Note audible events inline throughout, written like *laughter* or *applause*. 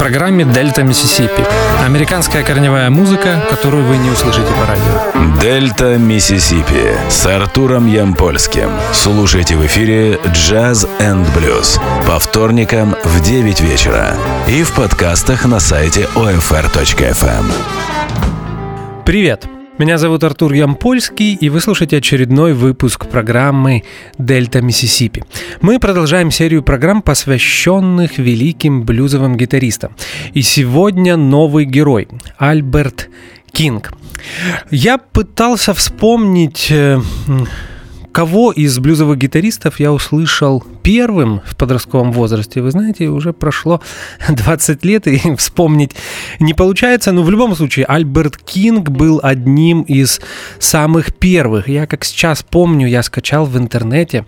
программе «Дельта Миссисипи». Американская корневая музыка, которую вы не услышите по радио. «Дельта Миссисипи» с Артуром Ямпольским. Слушайте в эфире «Jazz and Blues» по вторникам в 9 вечера и в подкастах на сайте OFR.FM. Привет! Меня зовут Артур Ямпольский, и вы слушаете очередной выпуск программы «Дельта Миссисипи». Мы продолжаем серию программ, посвященных великим блюзовым гитаристам. И сегодня новый герой – Альберт Кинг. Я пытался вспомнить э, кого из блюзовых гитаристов я услышал первым в подростковом возрасте, вы знаете, уже прошло *laughs* 20 лет, и *laughs* вспомнить не получается, но в любом случае Альберт Кинг был одним из самых первых. Я как сейчас помню, я скачал в интернете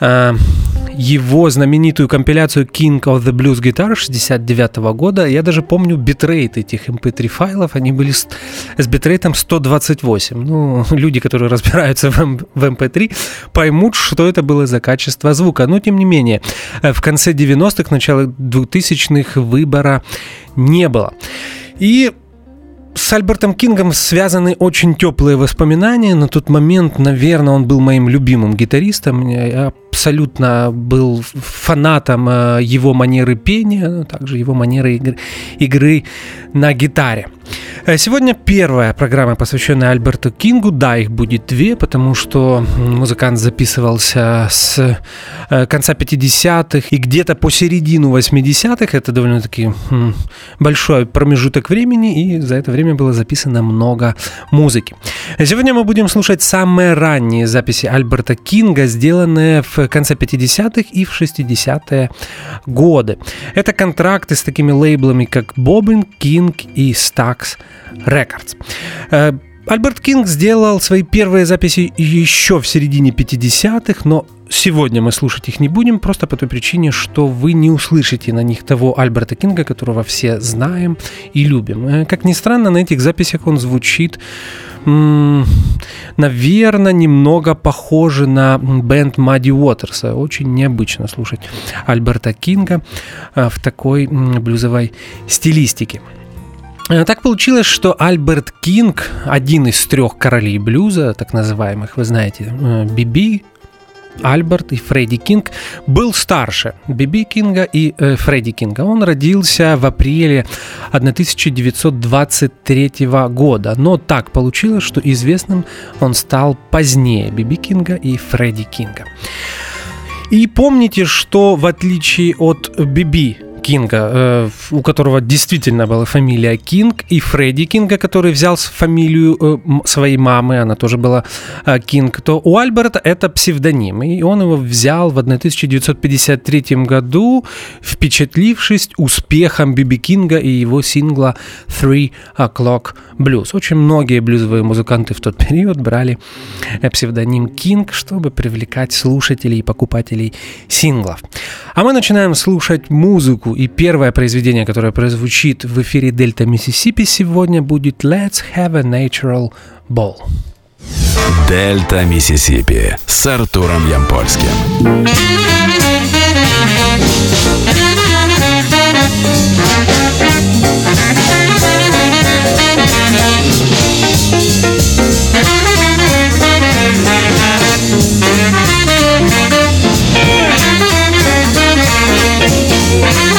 его знаменитую компиляцию King of the Blues Guitar 69 года. Я даже помню битрейт этих MP3 эм файлов. Они были с, с битрейтом 128. Ну, люди, которые разбираются в, в MP3, эм поймут, что это было за качество звука. Но, тем не менее, э, в конце 90-х, начало 2000-х выбора не было. И с Альбертом Кингом связаны очень теплые воспоминания. На тот момент, наверное, он был моим любимым гитаристом. Я абсолютно был фанатом э, его манеры пения, также его манеры игры, игры на гитаре. Э, сегодня первая программа, посвященная Альберту Кингу. Да, их будет две, потому что музыкант записывался с э, конца 50-х и где-то по середину 80-х. Это довольно-таки большой промежуток времени, и за это время было записано много музыки. Сегодня мы будем слушать самые ранние записи Альберта Кинга, сделанные в конце 50-х и в 60-е годы. Это контракты с такими лейблами, как Bobbin, King и Stax Records. Э, Альберт Кинг сделал свои первые записи еще в середине 50-х, но сегодня мы слушать их не будем, просто по той причине, что вы не услышите на них того Альберта Кинга, которого все знаем и любим. Э, как ни странно, на этих записях он звучит наверное, немного похоже на бенд Мадди Уотерса. Очень необычно слушать Альберта Кинга э, в такой блюзовой стилистике. Э, так получилось, что Альберт Кинг, один из трех королей блюза, так называемых, вы знаете, Биби, Альберт и Фредди Кинг, был старше Биби Кинга и э, Фредди Кинга. Он родился в апреле 1923 года, но так получилось, что известным он стал позднее Биби Кинга и Фредди Кинга. И помните, что в отличие от Биби Кинга, э, у которого действительно была фамилия Кинг, и Фредди Кинга, который взял фамилию э, своей мамы, она тоже была э, Кинг, то у Альберта это псевдоним, и он его взял в 1953 году, впечатлившись успехом Биби Кинга и его сингла Three O'Clock Blues. Очень многие блюзовые музыканты в тот период брали псевдоним Кинг, чтобы привлекать слушателей и покупателей синглов. А мы начинаем слушать музыку и первое произведение, которое прозвучит в эфире Дельта Миссисипи сегодня будет Let's Have a Natural Ball. Дельта Миссисипи с Артуром Ямпольским. Thank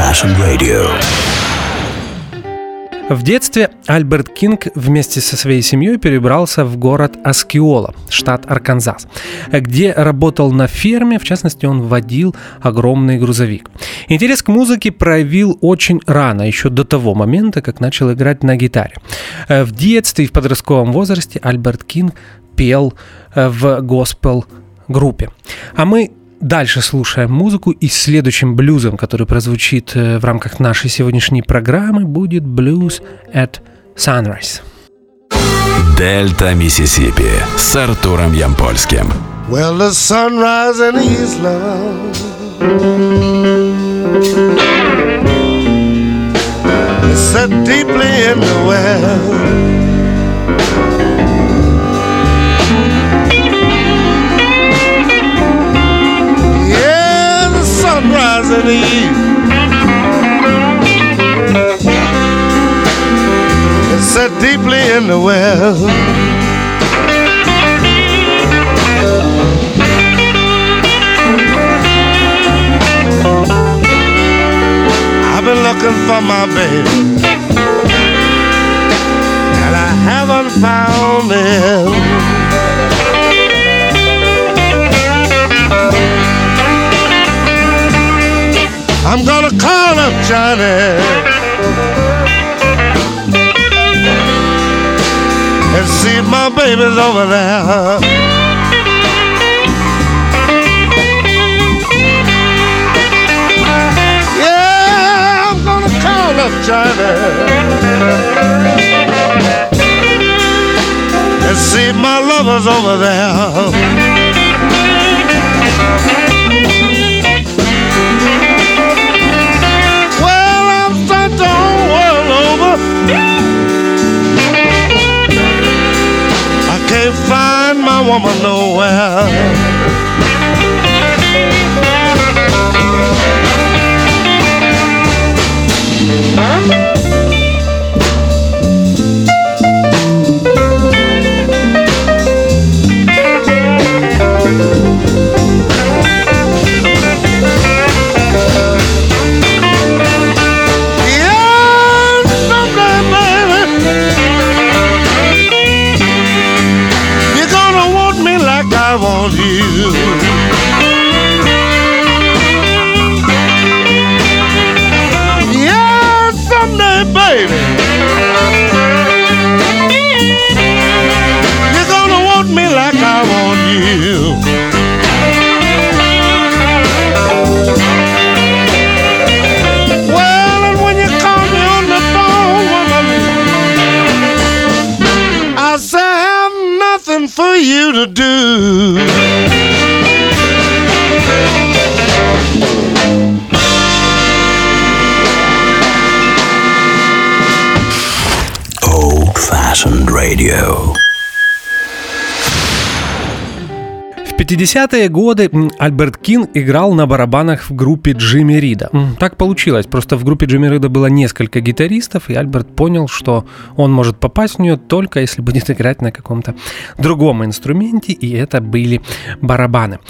Old Fashioned Radio. В детстве Альберт Кинг вместе со своей семьей перебрался в город Аскиола, штат Арканзас, где работал на ферме, в частности, он водил огромный грузовик. Интерес к музыке проявил очень рано, еще до того момента, как начал играть на гитаре. В детстве и в подростковом возрасте Альберт Кинг пел в госпел группе. А мы Дальше слушаем музыку, и следующим блюзом, который прозвучит э, в рамках нашей сегодняшней программы, будет блюз at Sunrise. Дельта Миссисипи с Артуром Ямпольским. Well, the sunrise in East love set deeply in the well east. It's set deeply in the well. I've been looking for my baby, and I haven't found him. I'm gonna call up Johnny and see if my baby's over there. Yeah, I'm gonna call up Johnny and see if my lover's over there. Find my woman nowhere. do do do. Old fashioned radio. 50-е годы Альберт Кин играл на барабанах в группе Джимми Рида. Так получилось, просто в группе Джимми Рида было несколько гитаристов, и Альберт понял, что он может попасть в нее только если будет *laughs* играть на каком-то другом инструменте, и это были барабаны.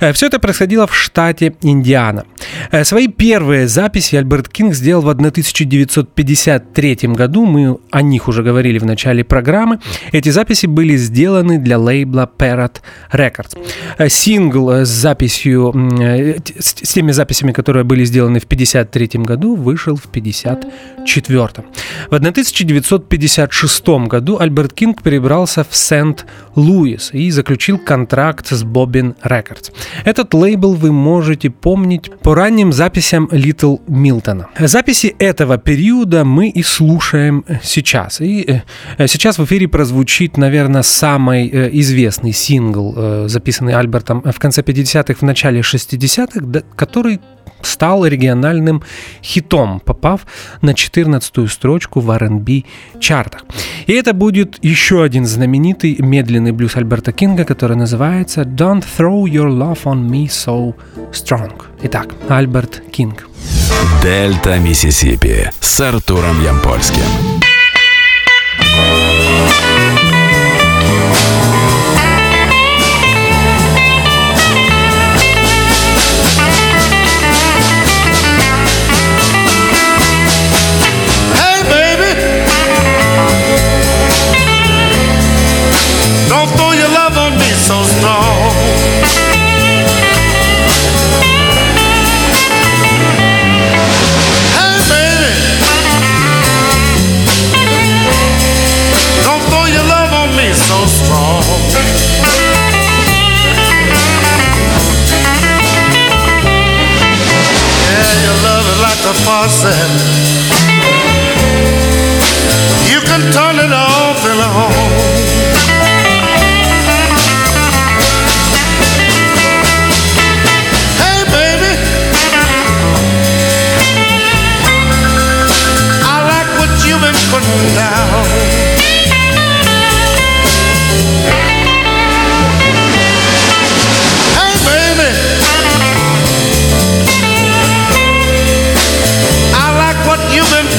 Э, Все это происходило в штате Индиана. Э, свои первые записи Альберт Кинг сделал в 1953 году, мы о них уже говорили в начале программы. Эти записи были сделаны для лейбла Parrot Records. Э, сингл э, с записью, э, с теми записями, которые были сделаны в 1953 году, вышел в 1954. В 1956 году Альберт Кинг перебрался в Сент-Луис и заключил контракт с Bobbin Records. Этот лейбл вы можете помнить по ранним записям Литл Милтона. Записи этого периода мы и слушаем сейчас. И сейчас в эфире прозвучит, наверное, самый известный сингл, записанный Альбертом в конце 50-х, в начале 60-х, который стал региональным хитом, попав на 14-ю строчку в R&B чартах. И это будет еще один знаменитый медленный блюз Альберта Кинга, который называется «Don't throw your love on me so strong». Итак, Альберт Кинг. Дельта Миссисипи с Артуром Ямпольским. the faucet. You can turn it off and on. Hey, baby, I like what you've been putting down.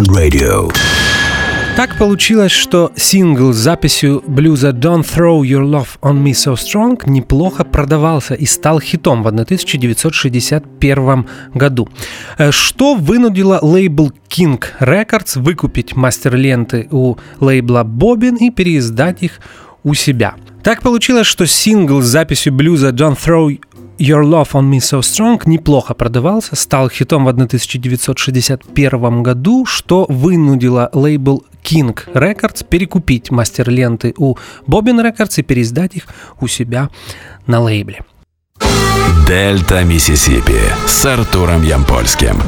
Fashioned Radio. Так получилось, что сингл с записью блюза Don't Throw Your Love on Me So Strong неплохо продавался и стал хитом в 1961 году, э, что вынудило лейбл King Records выкупить мастер-ленты у лейбла Bobin и переиздать их у себя. Так получилось, что сингл с записью блюза Don't Throw Your Love on Me So Strong неплохо продавался, стал хитом в 1961 году, что вынудило лейбл King Records перекупить мастер-ленты у Bobbin Records и переиздать их у себя на лейбле. Дельта Миссисипи с Артуром Ямпольским.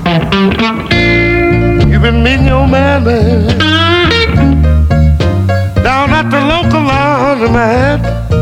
Down at the local laundromat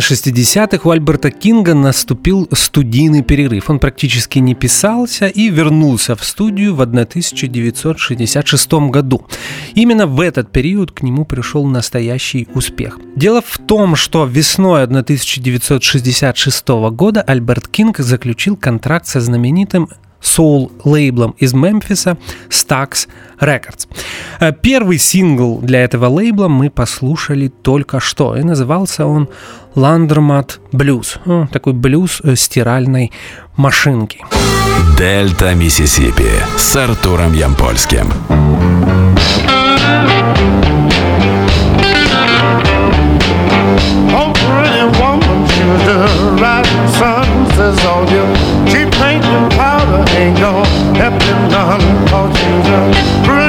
половине 60-х у Альберта Кинга наступил студийный перерыв. Он практически не писался и вернулся в студию в 1966 году. Именно в этот период к нему пришел настоящий успех. Дело в том, что весной 1966 года Альберт Кинг заключил контракт со знаменитым соул-лейблом из Мемфиса Stax Records. Э, Первый сингл для этого лейбла мы послушали только что, и назывался он Blues. Ну, Такой блюз э, стиральной машинки. Дельта Миссисипи с Артуром Ямпольским. Oh, pretty woman, she was just riding sunset on you. She painting powder ain't gonna help you none. Cause she's a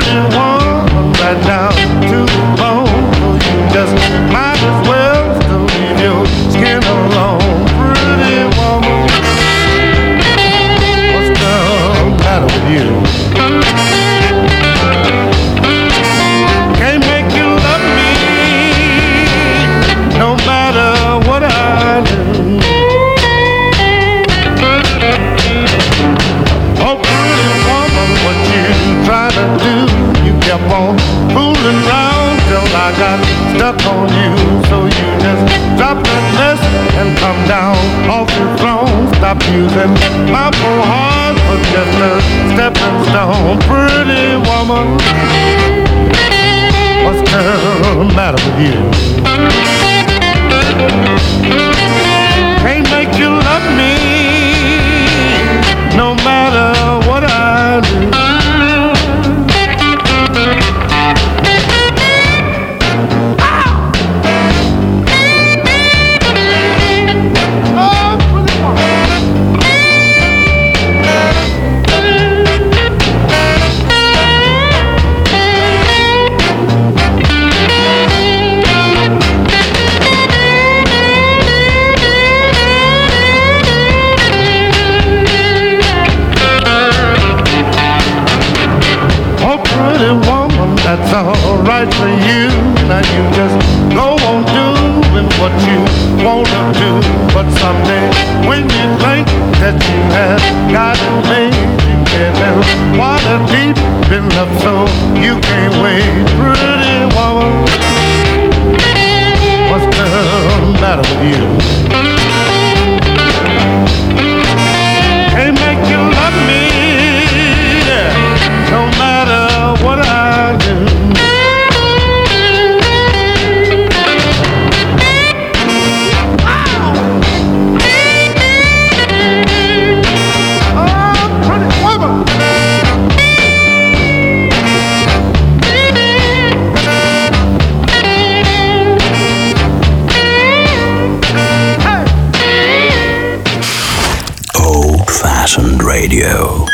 Radio.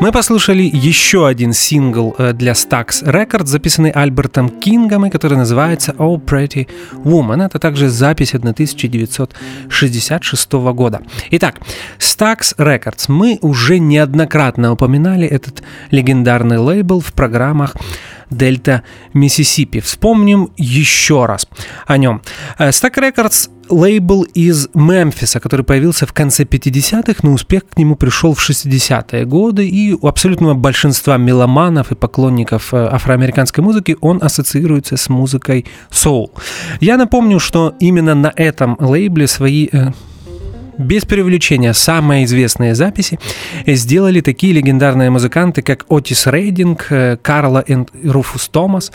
Мы послушали еще один сингл э, для Stax Records, записанный Альбертом Кингом, и который называется «Oh Pretty Woman». Это также запись 1966 года. Итак, Stax Records. Мы уже неоднократно упоминали этот легендарный лейбл в программах Дельта Миссисипи. Вспомним еще раз о нем. Э, Stack Records лейбл из Мемфиса, который появился в конце 50-х, но успех к нему пришел в 60-е годы, и у абсолютного большинства меломанов и поклонников э, афроамериканской музыки он ассоциируется с музыкой соул. Я напомню, что именно на этом лейбле свои э, без привлечения самые известные записи сделали такие легендарные музыканты, как Отис Рейдинг, э, Карла и Руфус Томас,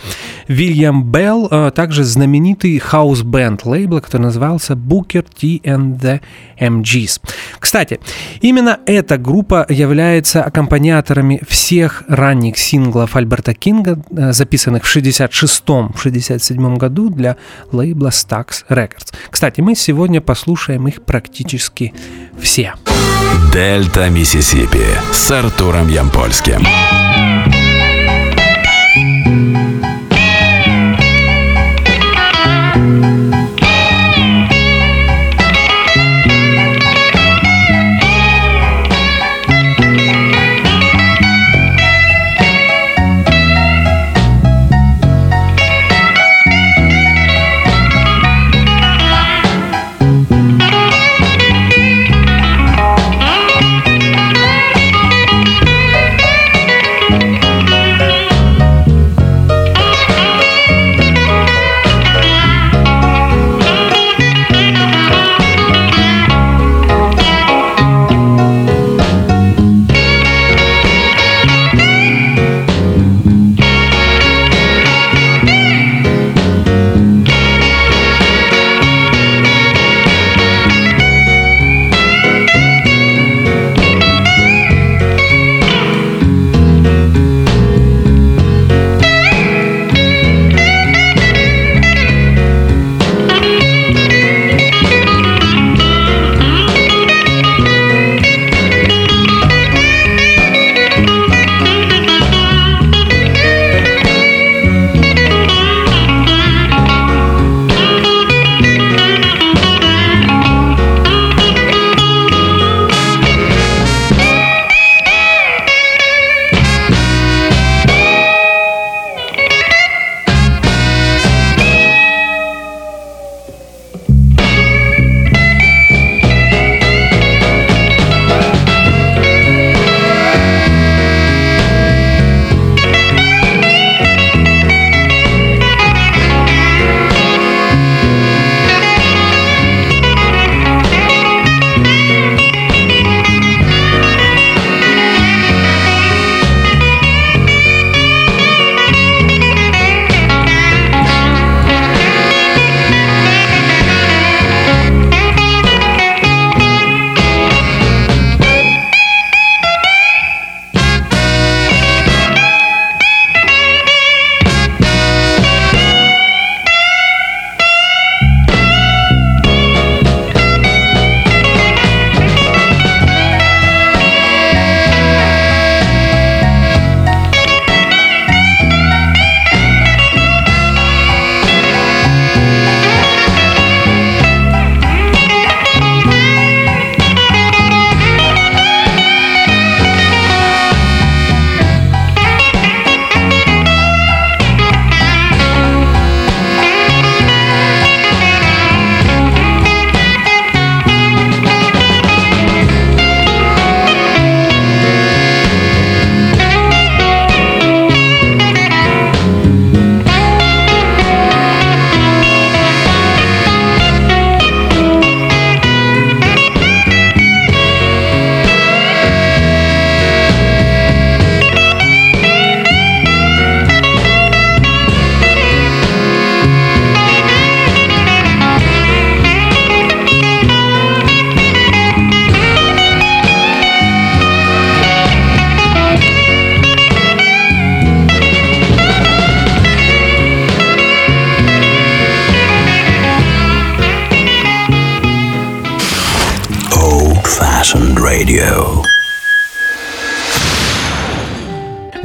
Вильям Белл, а также знаменитый хаус-бенд лейбла, который назывался Booker T and the MGs. Кстати, именно эта группа является аккомпаниаторами всех ранних синглов Альберта Кинга, э, записанных в 66-67 году для лейбла Stax Records. Кстати, мы сегодня послушаем их практически все. Дельта Миссисипи с Артуром Ямпольским.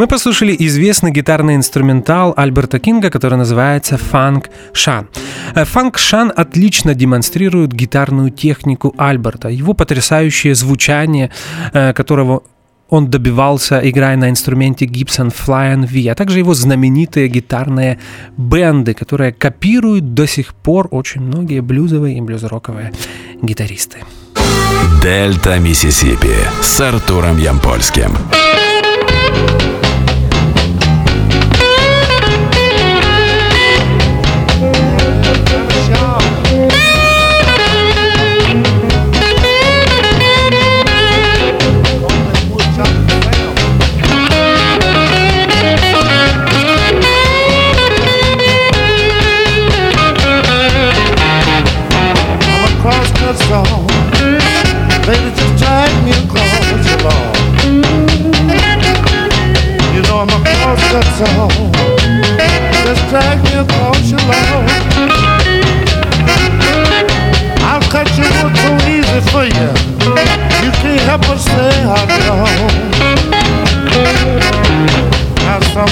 Мы послушали известный гитарный инструментал Альберта Кинга, который называется «Фанк Шан». Э, «Фанк Шан» отлично демонстрирует гитарную технику Альберта, его потрясающее звучание, э, которого он добивался, играя на инструменте Gibson Fly V, а также его знаменитые гитарные бенды, которые копируют до сих пор очень многие блюзовые и блюзроковые гитаристы. Дельта Миссисипи с Артуром Ямпольским. song.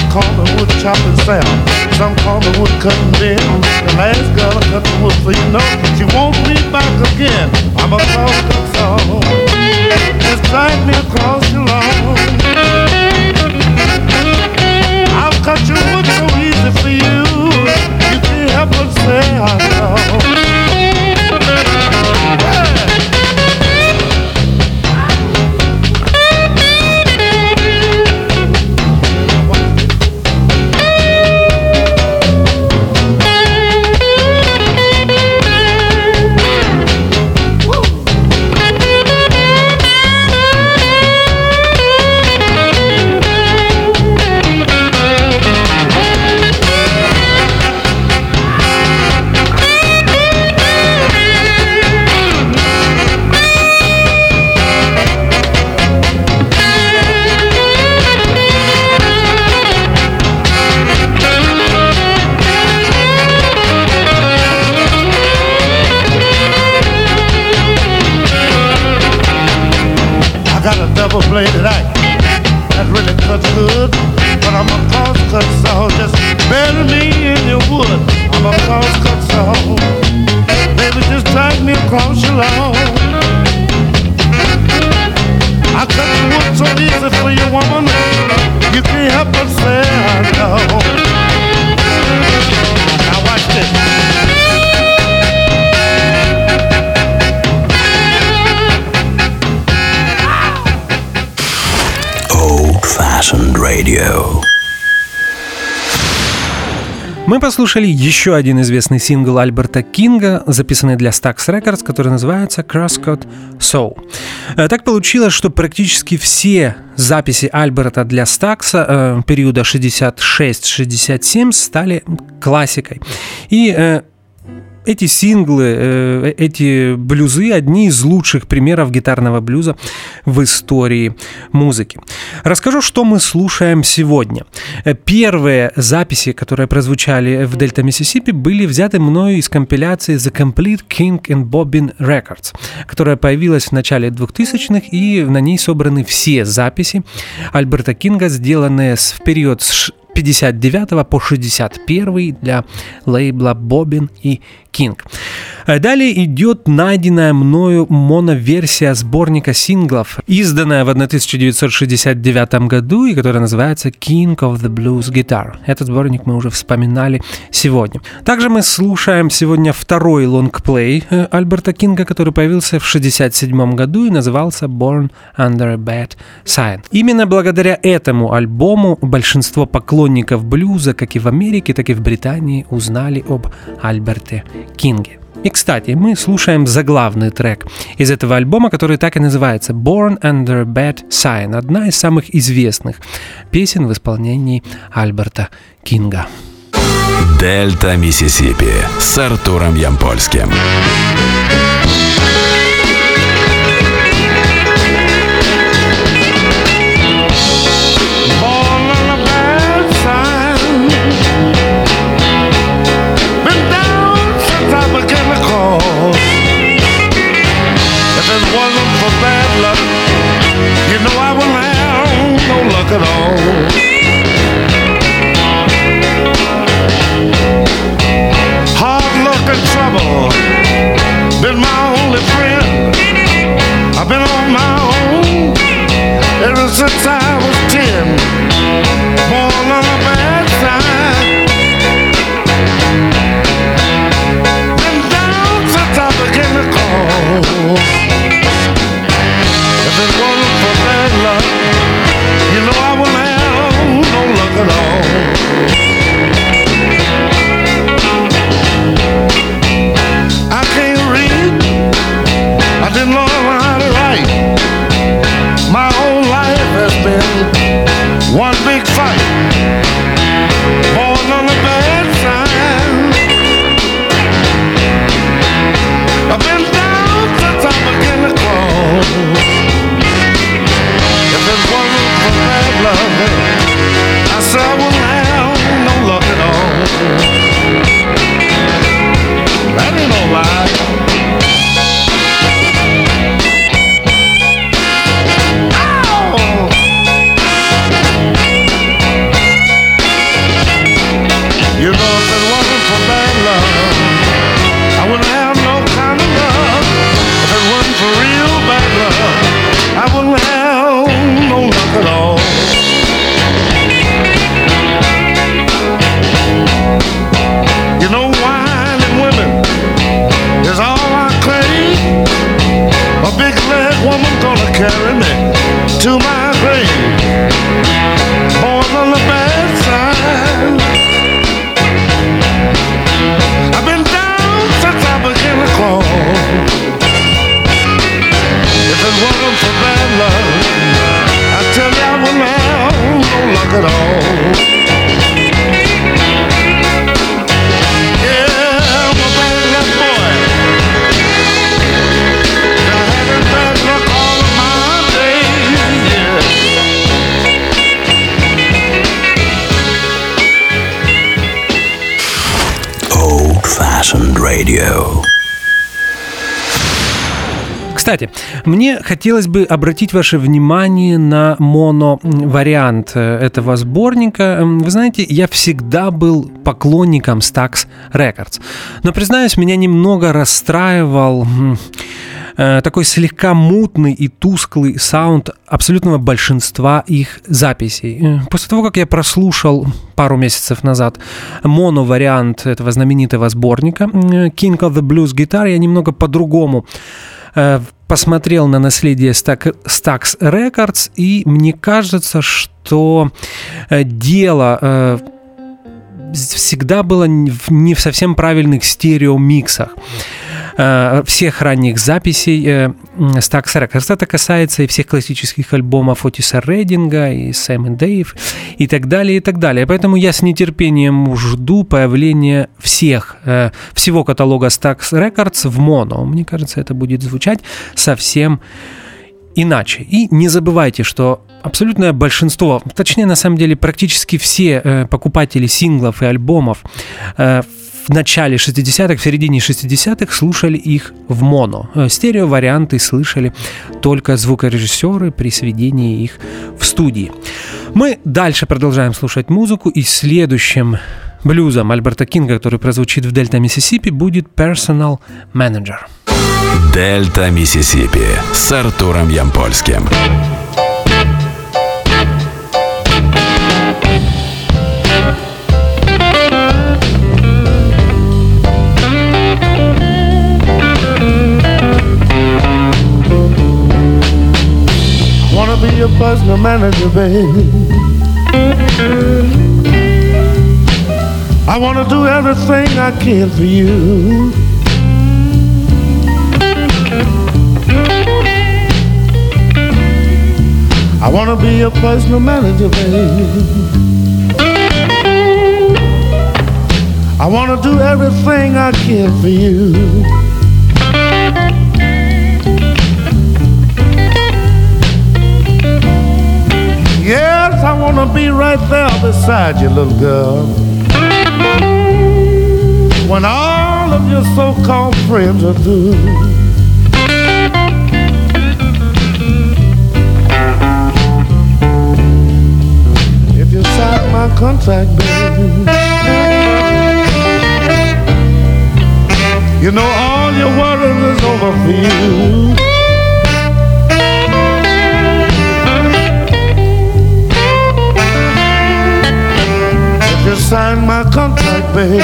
Call the wood chopping sound. Some call the wood cutting down. The last girl I cut the wood for you know she won't be back again. I'm a cut song. Just drag me across your lawn. I'll cut your wood so easy for you. You can't help but say I know. Мы послушали еще один известный сингл Альберта Кинга, записанный для Stax Records, который называется Crosscut Soul. Э, Так получилось, что практически все записи Альберта для Стакса э, периода 66-67 стали классикой. И э, эти синглы, э, эти блюзы одни из лучших примеров гитарного блюза в истории музыки. Расскажу, что мы слушаем сегодня. Э, Первые записи, которые прозвучали в Дельта Миссисипи, были взяты мною из компиляции The Complete King and Bobbin Records, которая появилась в начале 2000-х, и на ней собраны все записи Альберта Кинга, сделанные в период с 59 по 61 для лейбла Бобин и Кинг. Э, Далее идет найденная мною моноверсия сборника синглов, изданная в 1969 году и которая называется King of the Blues Guitar. Этот сборник мы уже вспоминали сегодня. Также мы слушаем сегодня второй лонгплей э, Альберта Кинга, который появился в 67 году и назывался Born Under a Bad Sign. Именно благодаря этому альбому большинство поклонников блюза, как и в Америке, так и в Британии, узнали об Альберте Кинге. И, кстати, мы слушаем заглавный трек из этого альбома, который так и называется «Born Under a Bad Sign», одна из самых известных песен в исполнении Альберта Кинга. Дельта Миссисипи с Артуром Ямпольским. Born been my only friend. I've been on my own ever since I Кстати, мне хотелось бы обратить ваше внимание на моно-вариант э, этого сборника. Вы знаете, я всегда был поклонником Stax Records. Но, признаюсь, меня немного расстраивал Э, такой слегка мутный и тусклый саунд абсолютного большинства их записей. Э, после того, как я прослушал пару месяцев назад моно-вариант этого знаменитого сборника King of the Blues Guitar, я немного по-другому посмотрел на наследие Stax Records, и мне кажется, что дело всегда было не в совсем правильных стереомиксах. Э, всех ранних записей э, Stax Records. Это касается и всех классических альбомов Отиса Рейдинга, и Сэм и Дэйв, и так далее, и так далее. Поэтому я с нетерпением жду появления всех, э, всего каталога Stax Records в моно. Мне кажется, это будет звучать совсем иначе. И не забывайте, что абсолютное большинство, точнее на самом деле практически все э, покупатели синглов и альбомов э, в начале 60-х, в середине 60-х слушали их в моно. Э, стерео-варианты слышали только звукорежиссеры при сведении их в студии. Мы дальше продолжаем слушать музыку, и следующим блюзом Альберта Кинга, который прозвучит в Дельта Миссисипи, будет Personal Manager. Дельта Миссисипи с Артуром Ямпольским. Be a personal manager, babe. I want to do everything I can for you. I want to be a personal manager, babe. I want to do everything I can for you. Yes, I wanna be right there beside you, little girl. When all of your so-called friends are through. If you sign my contract, baby, you know all your worries is over for you. Sign my contract, babe.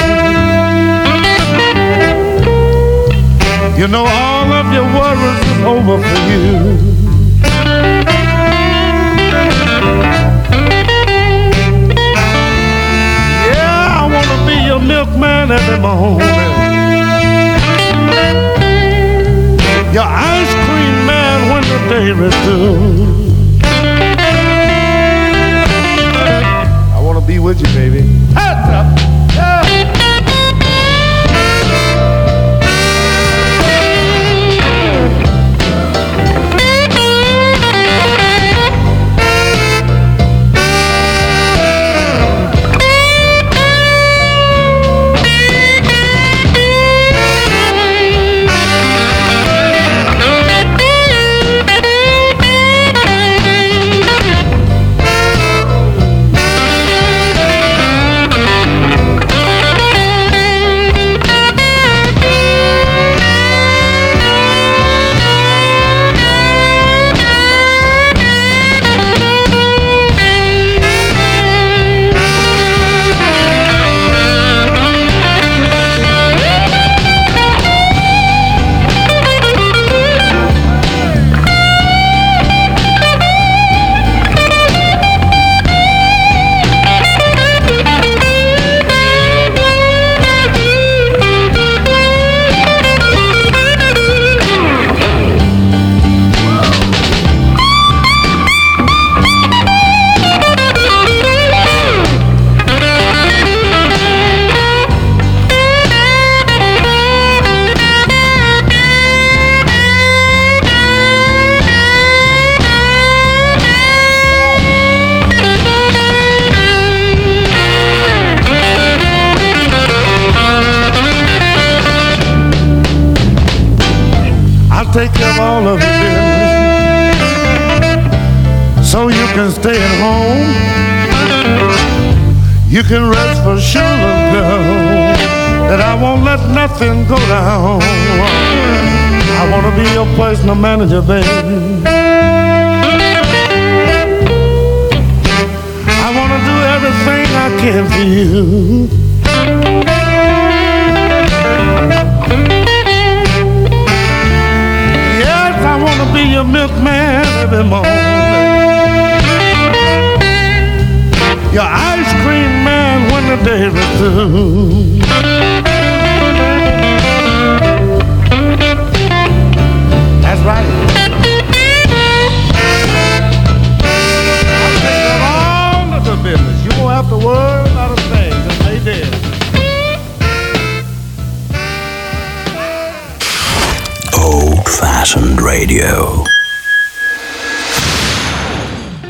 You know all of your worries is over for you. Yeah, I wanna be your milkman every morning. Your ice cream man when the day is through. Be with you, baby. Heads up. Can rest for sure, girl, that I won't let nothing go down. I wanna be your personal manager, baby. I wanna do everything I can for you. Yes, I wanna be your milkman every morning. Your ice cream That's right. I'll business. You won't have to worry about a thing. Just. Old Fashioned Radio.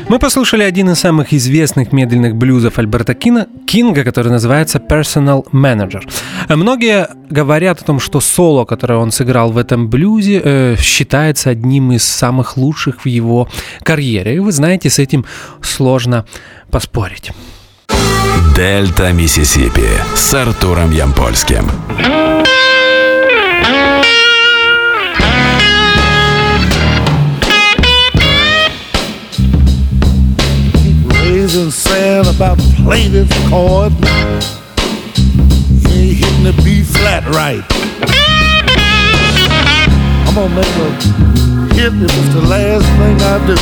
Мы послушали один из самых известных медленных блюзов Альберта Кина, Кинга, который называется Personal Manager. Многие говорят о том, что соло, которое он сыграл в этом блюзе, э, считается одним из самых лучших в его карьере. И вы знаете, с этим сложно поспорить. Дельта Миссисипи с Артуром Ямпольским. Raising sand about this chord. You ain't hitting the B flat right. I'm gonna make a hit if it's the last thing I do.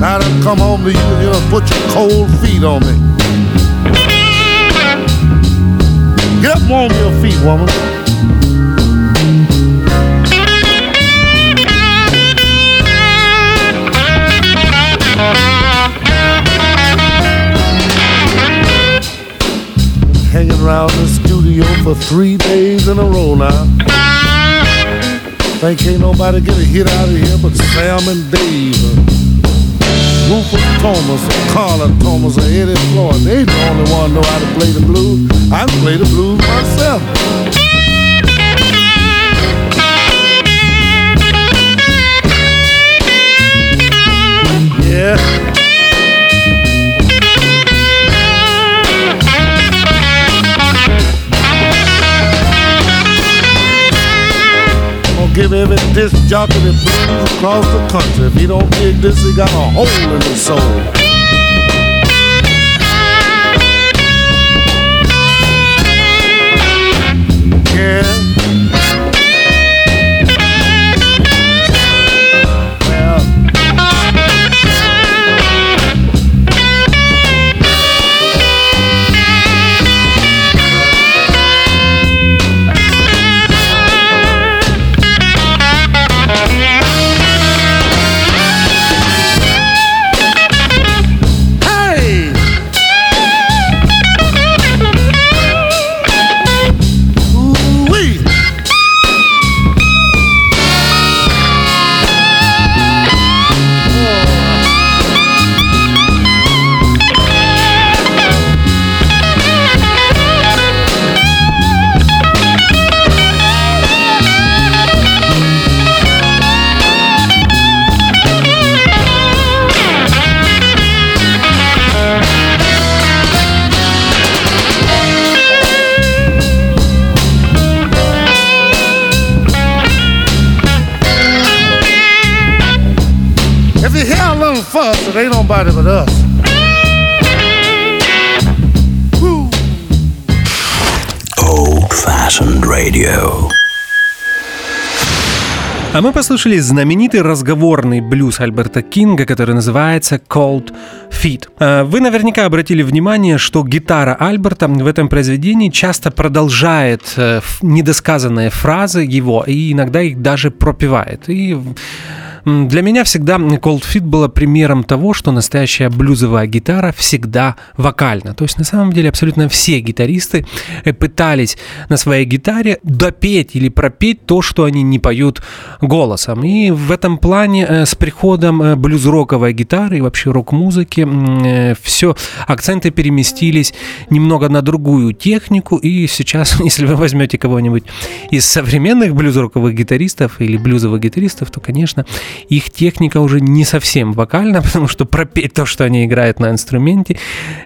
Now done come home to you and you done put your cold feet on me. Get up on your feet, woman. Around the studio for three days in a row now. Think ain't nobody get a hit out of here but Sam and Dave. Rufus Thomas, Carla Thomas, and Eddie Floyd. They the only one know how to play the blues. I play the blues myself. Yeah. Gonna give every disc jockey the blues across the country. If he don't dig this, he got a hole in his soul. Yeah. Fuss, it ain't nobody but us. Woo. Old Fashioned Radio. А мы послушали знаменитый разговорный блюз Альберта Кинга, который называется Cold Feet. А, Вы наверняка обратили внимание, что гитара Альберта в этом произведении часто продолжает э, недосказанные фразы его и иногда их даже пропевает. И Для меня всегда Cold Feet было примером того, что настоящая блюзовая гитара всегда вокальна. То есть на самом деле абсолютно все гитаристы э, пытались на своей гитаре допеть или пропеть то, что они не поют голосом. И в этом плане э, с приходом э, блюз-роковой гитары и вообще рок-музыки все акценты переместились немного на другую технику. И сейчас, *laughs* если вы возьмете кого-нибудь из современных блюз-роковых гитаристов или блюзовых гитаристов, то, конечно, их техника уже не совсем вокальна, *laughs* потому что пропеть то, что они играют на инструменте,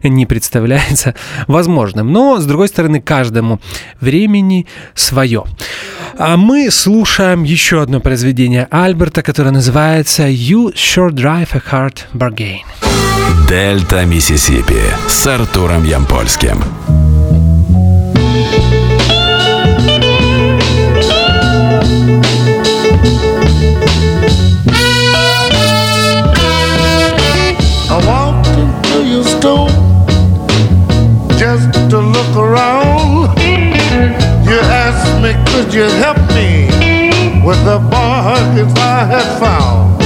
не представляется *laughs* возможным. Но, с другой стороны, каждому времени свое. А мы слушаем еще одно произведение Альберта, которое называется «You Sure Drive a Hard Bargain». Дельта Миссисипи с Артуром Ямпольским. Could you help me with the bargains I had found?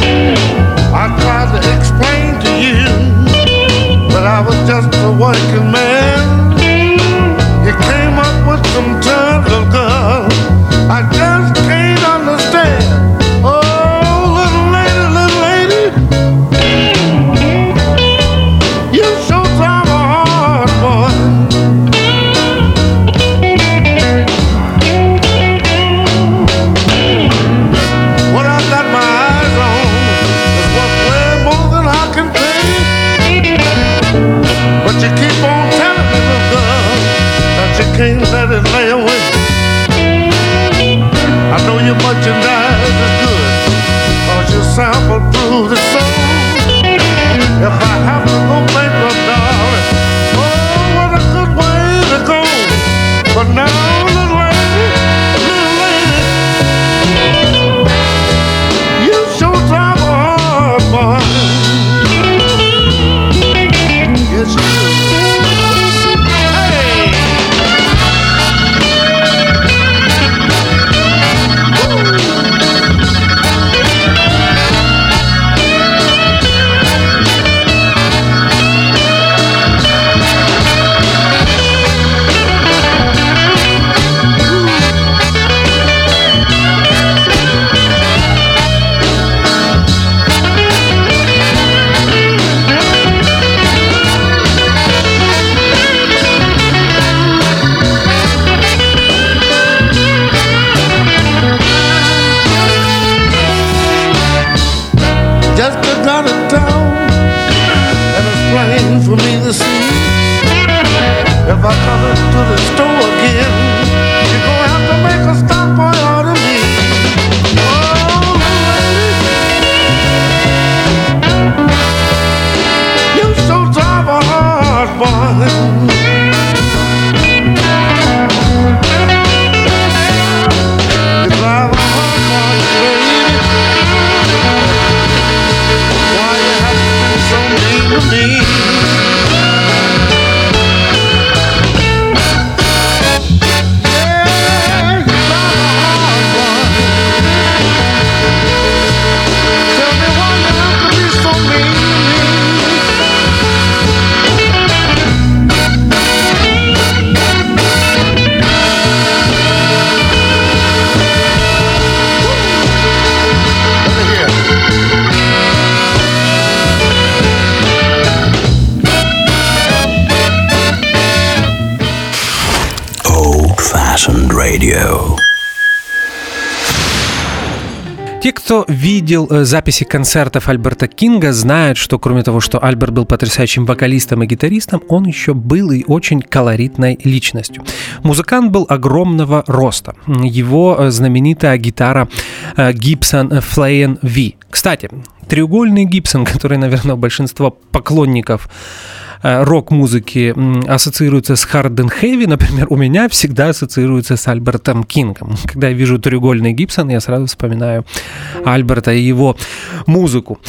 I tried to explain to you that I was just a working man. Кто видел э, записи концертов Альберта Кинга, знают, что кроме того, что Альберт был потрясающим вокалистом и гитаристом, он еще был и очень колоритной личностью. Музыкант был огромного роста. Его э, знаменитая гитара Gibson Flayan V. Кстати, треугольный Гибсон, *laughs* который, наверное, большинство поклонников Э, рок-музыки ассоциируется с and heavy, например, у меня всегда ассоциируется с Альбертом Кингом. *laughs* Когда я вижу треугольный Гибсон, я сразу вспоминаю Альберта и его музыку.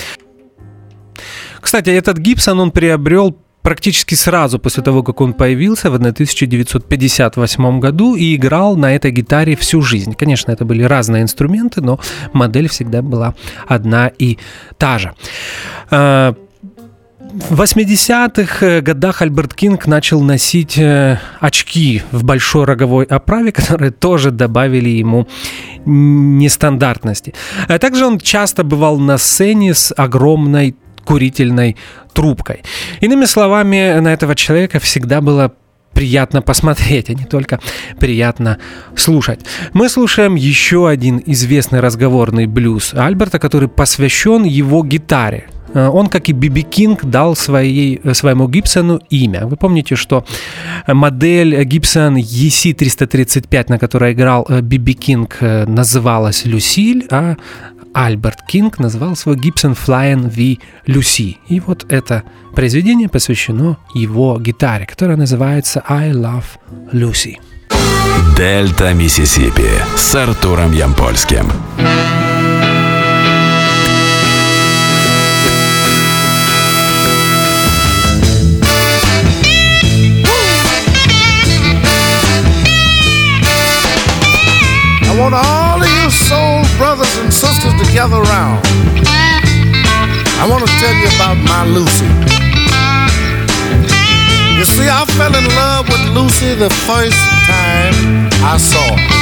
Кстати, этот Гибсон он приобрел практически сразу после того, как он появился в 1958 году и играл на этой гитаре всю жизнь. Конечно, это были разные инструменты, но модель всегда была одна и та же. А, в 80-х э, годах Альберт Кинг начал носить э, очки в большой роговой оправе, *laughs* которые тоже добавили ему нестандартности. А также он часто бывал на сцене с огромной курительной трубкой. Иными словами, на этого человека всегда было приятно посмотреть, а не только приятно слушать. Мы слушаем еще один известный разговорный блюз Альберта, который посвящен его гитаре. Э, он, как и Биби Кинг, дал своей, своему Гибсону имя. Вы помните, что модель Gibson EC335, на которой играл э, Биби Кинг, э, называлась Люсиль, а Альберт Кинг назвал свой Gibson Flying V Lucy. И вот это произведение посвящено его гитаре, которая называется I Love Lucy. Дельта Миссисипи с Артуром Ямпольским. To gather. I want to tell you about my Lucy. You see, I fell in love with Lucy the first time I saw her.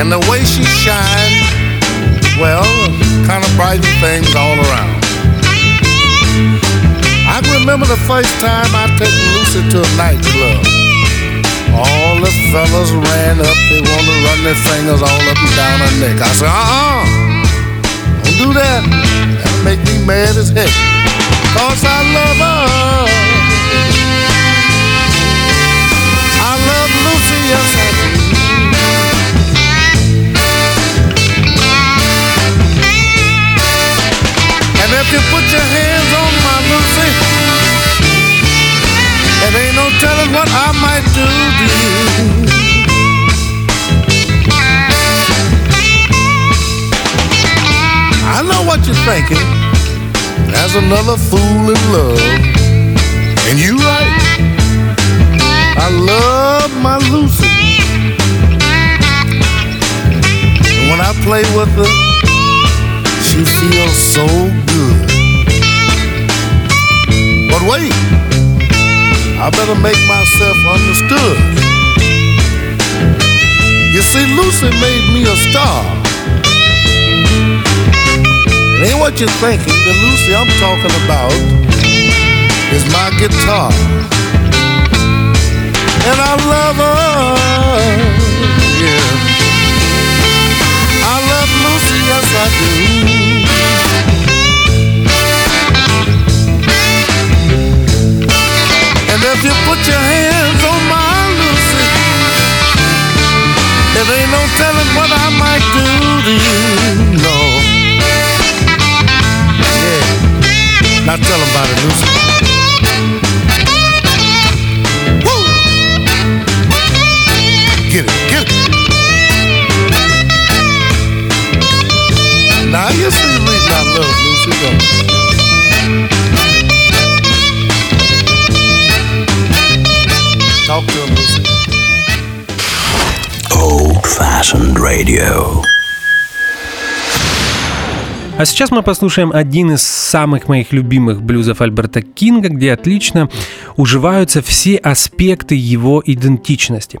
And the way she shined, well, kind of brightened things all around. I remember the first time I took Lucy to a nightclub. Fellas ran up, they wanna run their fingers all up and down her neck. I said, uh-uh, don't do that. That'll make me mad as heck. Cause I love her. I love Lucy, yes I do. And if you put your hands on my Lucy, and ain't no telling what I might do to you. I know what you're thinking. There's another fool in love. And you right. I love my Lucy. And when I play with her, she feels so good. But wait. I better make myself understood. You see, Lucy made me a star. It ain't what you're thinking. The Lucy I'm talking about is my guitar. And I love her. Yeah. I love Lucy, yes I do. Now tell 'em about it, Lucy. Radio. А сейчас мы послушаем один из самых моих любимых блюзов Альберта Кинга, где отлично уживаются все аспекты его идентичности.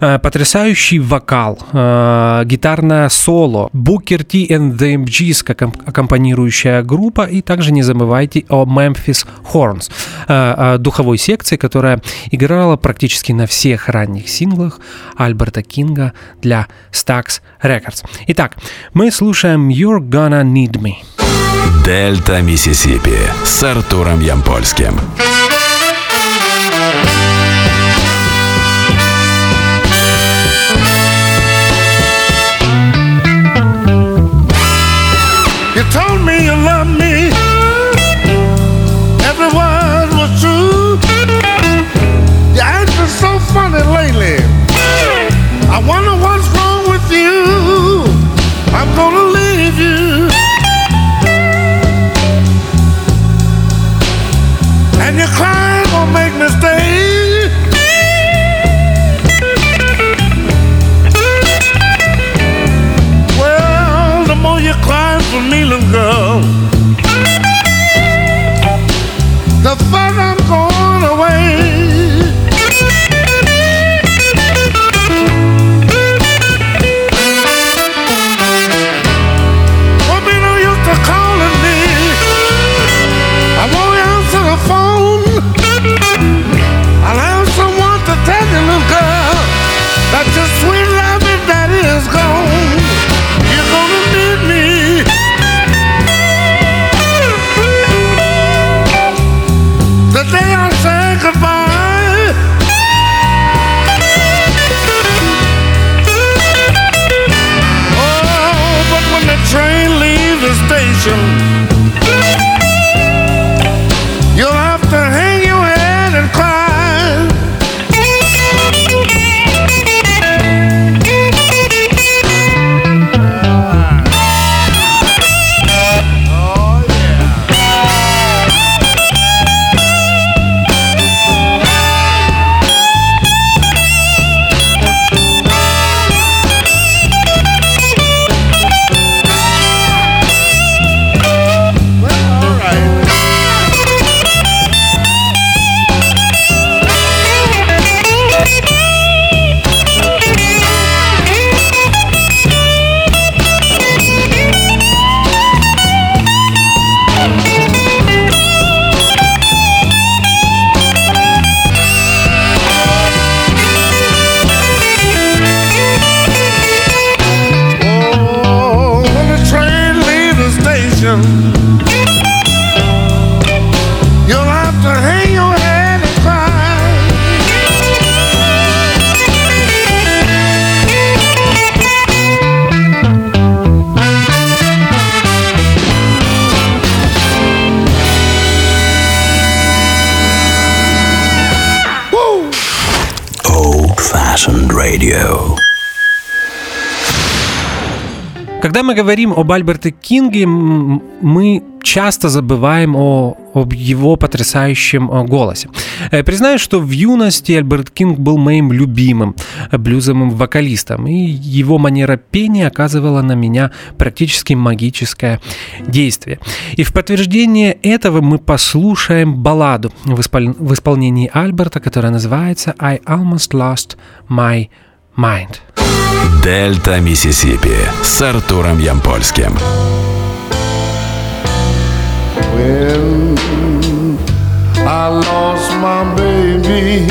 Э, Потрясающий вокал, э, гитарное соло, Booker T and the MGs как аккомпанирующая группа, и также не забывайте о Memphis Horns, э, духовой секции, которая играла практически на всех ранних синглах Альберта Кинга для Stax Records. Итак, мы слушаем You're Gonna Need Me. Дельта Миссисипи с Артуром Ямпольским. Told me you love me. Every word was true. You're acting so funny lately. I wonder what's wrong with you. I'm gonna leave you. And you cry, won't make me говорим об Альберте Кинге, мы часто забываем о, об его потрясающем э, голосе. Э, Признаюсь, что в юности Альберт Кинг был моим любимым э, блюзовым вокалистом, и его манера пения оказывала на меня практически магическое действие. И в подтверждение этого мы послушаем балладу в, испол- в исполнении Альберта, которая называется «I almost lost my mind». Дельта Миссисипи с Артуром Ямпольским. When I lost my baby,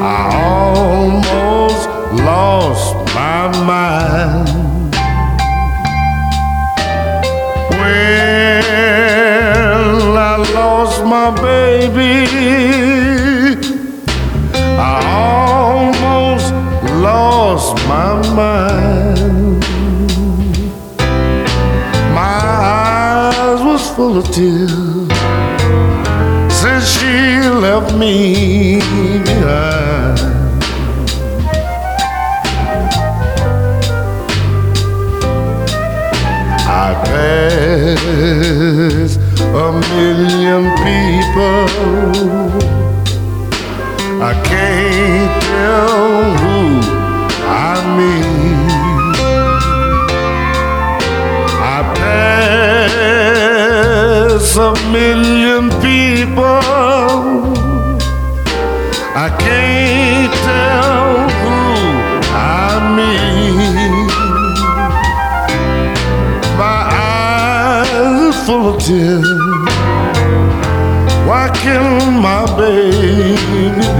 I almost lost my mind. When I lost my baby, I almost lost my mind. My eyes was full of tears since she left me behind. I pass a million people. I can't tell who I meet. I pass a million people. I can't tell who I meet. My eyes are full of tears. Why can't my baby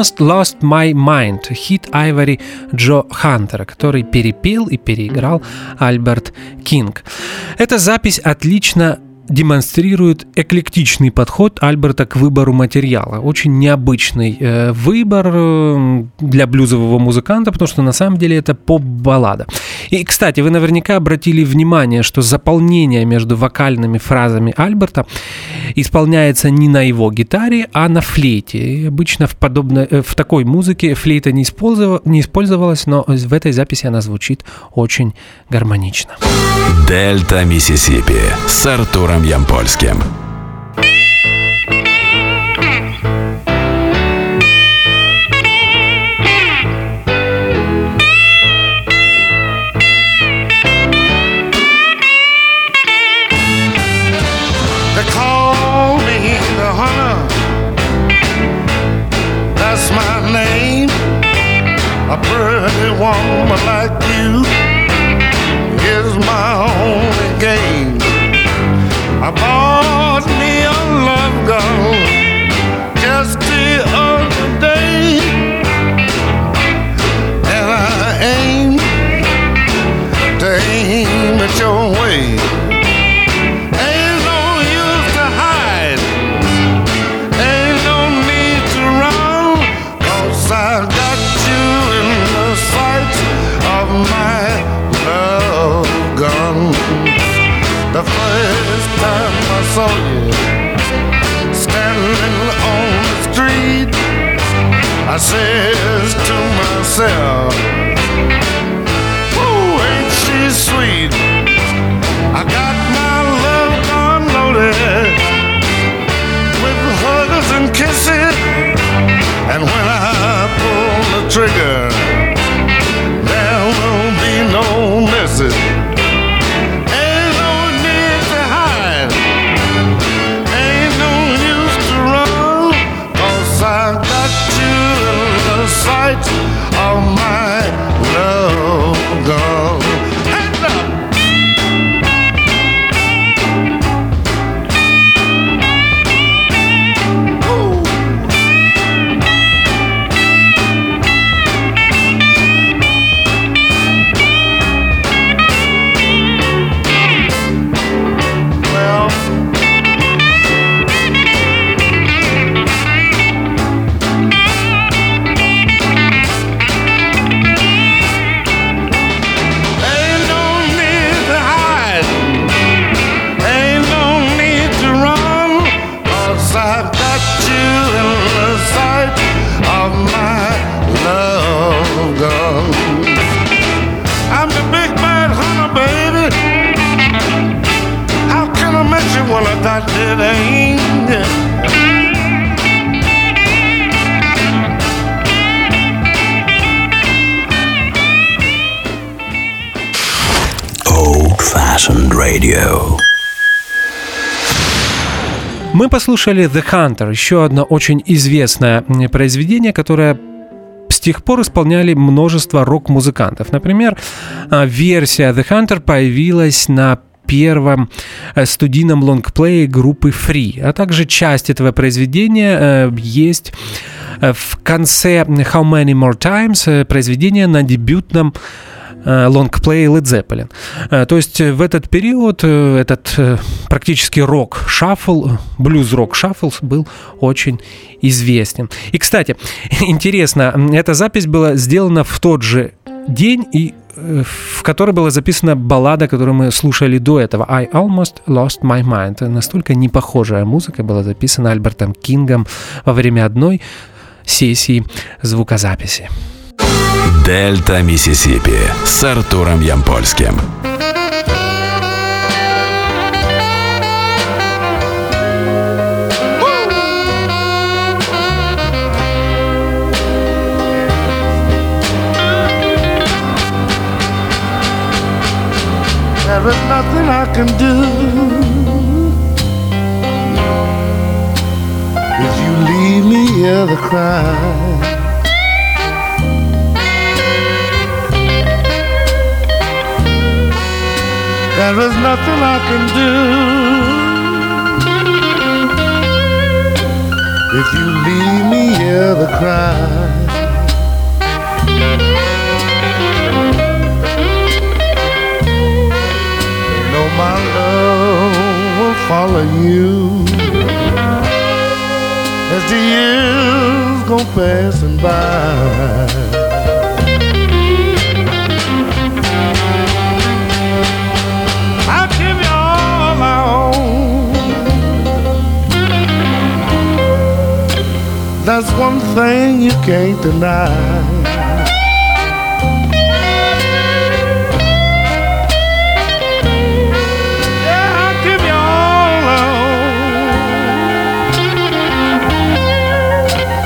Almost Lost My Mind, хит Айвори Джо Хантера, который перепел и переиграл Альберт Кинг. Эта запись отлично демонстрирует эклектичный подход Альберта к выбору материала. Очень необычный э, выбор э, для блюзового музыканта, потому что на самом деле это поп-баллада. И, кстати, вы наверняка обратили внимание, что заполнение между вокальными фразами Альберта исполняется не на его гитаре, а на флейте. И обычно в, подобной, э, в такой музыке флейта не, использов, не использовалась, но в этой записи она звучит очень гармонично. Дельта Миссисипи с Артуром Ямпольским. Pretty woman like you is my only game. I bought me a love gun just the other day, and I aim to aim at your way. Saw you standing on the street, I says to myself, Ooh, ain't she sweet? I got my love gun loaded with hugs and kisses, and when I pull the trigger, Мы послушали The Hunter, еще одно очень известное произведение, которое с тех пор исполняли множество рок-музыкантов. Например, а, версия The Hunter появилась на первом э, студийном лонгплее группы Free, а также часть этого произведения э, есть э, в конце How Many More Times произведения на дебютном лонгплей Led Zeppelin. То есть в этот период этот практически рок-шаффл, блюз-рок-шаффл был очень известен. И, кстати, *laughs* интересно, эта запись была сделана в тот же день и в которой была записана баллада, которую мы слушали до этого, I Almost Lost My Mind. Настолько непохожая музыка была записана Альбертом Кингом во время одной сессии звукозаписи. Дельта Миссисипи с Артуром Ямпольским. There is nothing I can do If you leave me here to cry There is nothing I can do. If you leave me here to cry. My love will follow you. As the years go passing by. One thing you can't deny.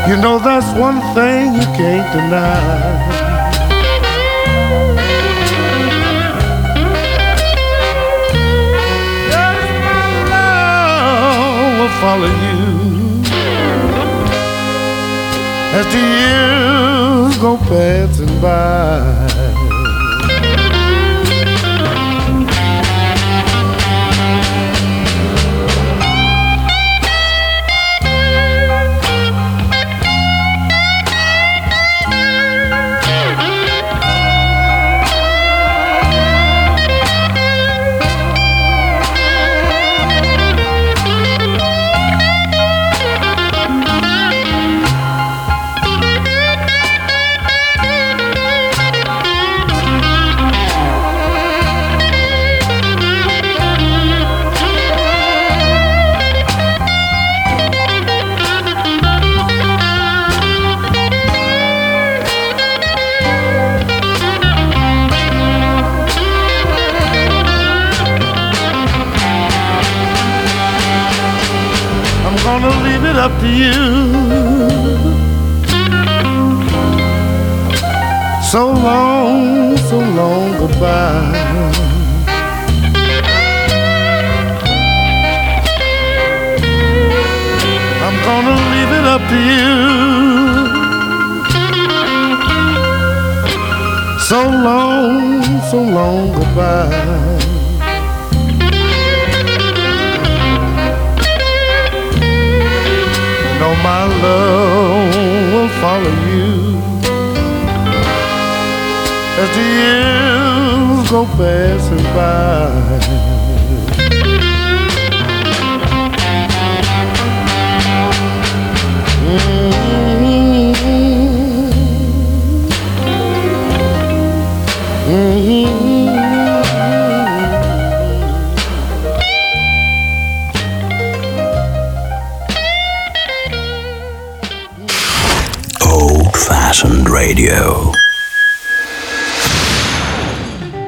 You know that's one thing you can't deny. Yes, my love will follow you as the years go passing by. Up to you. So long, so long goodbye. I'm gonna leave it up to you. So long, so long goodbye. My love will follow you as the years go passing by. Mm. Radio.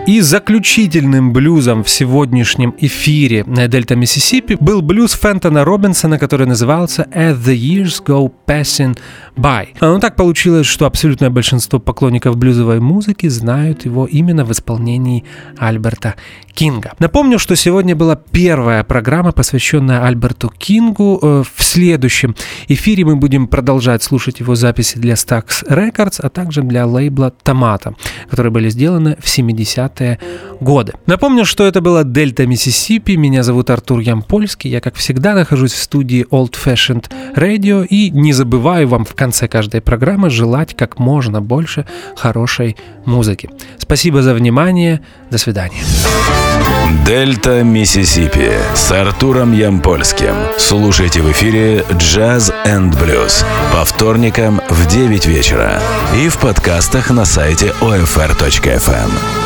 И заключительным блюзом в сегодняшнем эфире Дельта Миссисипи был блюз Фентона Робинсона, который назывался «As the Years Go Passing By». А, ну так получилось, что абсолютное большинство поклонников блюзовой музыки знают его именно в исполнении Альберта Кинга. Напомню, что сегодня была первая программа, посвященная Альберту Кингу. Э, в следующем эфире мы будем продолжать слушать его записи для Stax Records, а также для лейбла Томата, которые были сделаны в 70 80-е годы. Напомню, что это была Дельта Миссисипи. Меня зовут Артур Ямпольский. Я, как всегда, нахожусь в студии Old Fashioned Radio и не забываю вам в конце каждой программы желать как можно больше хорошей музыки. Спасибо за внимание. До свидания. Дельта Миссисипи с Артуром Ямпольским. Слушайте в эфире Jazz and Blues по вторникам в 9 вечера и в подкастах на сайте OFR.FM.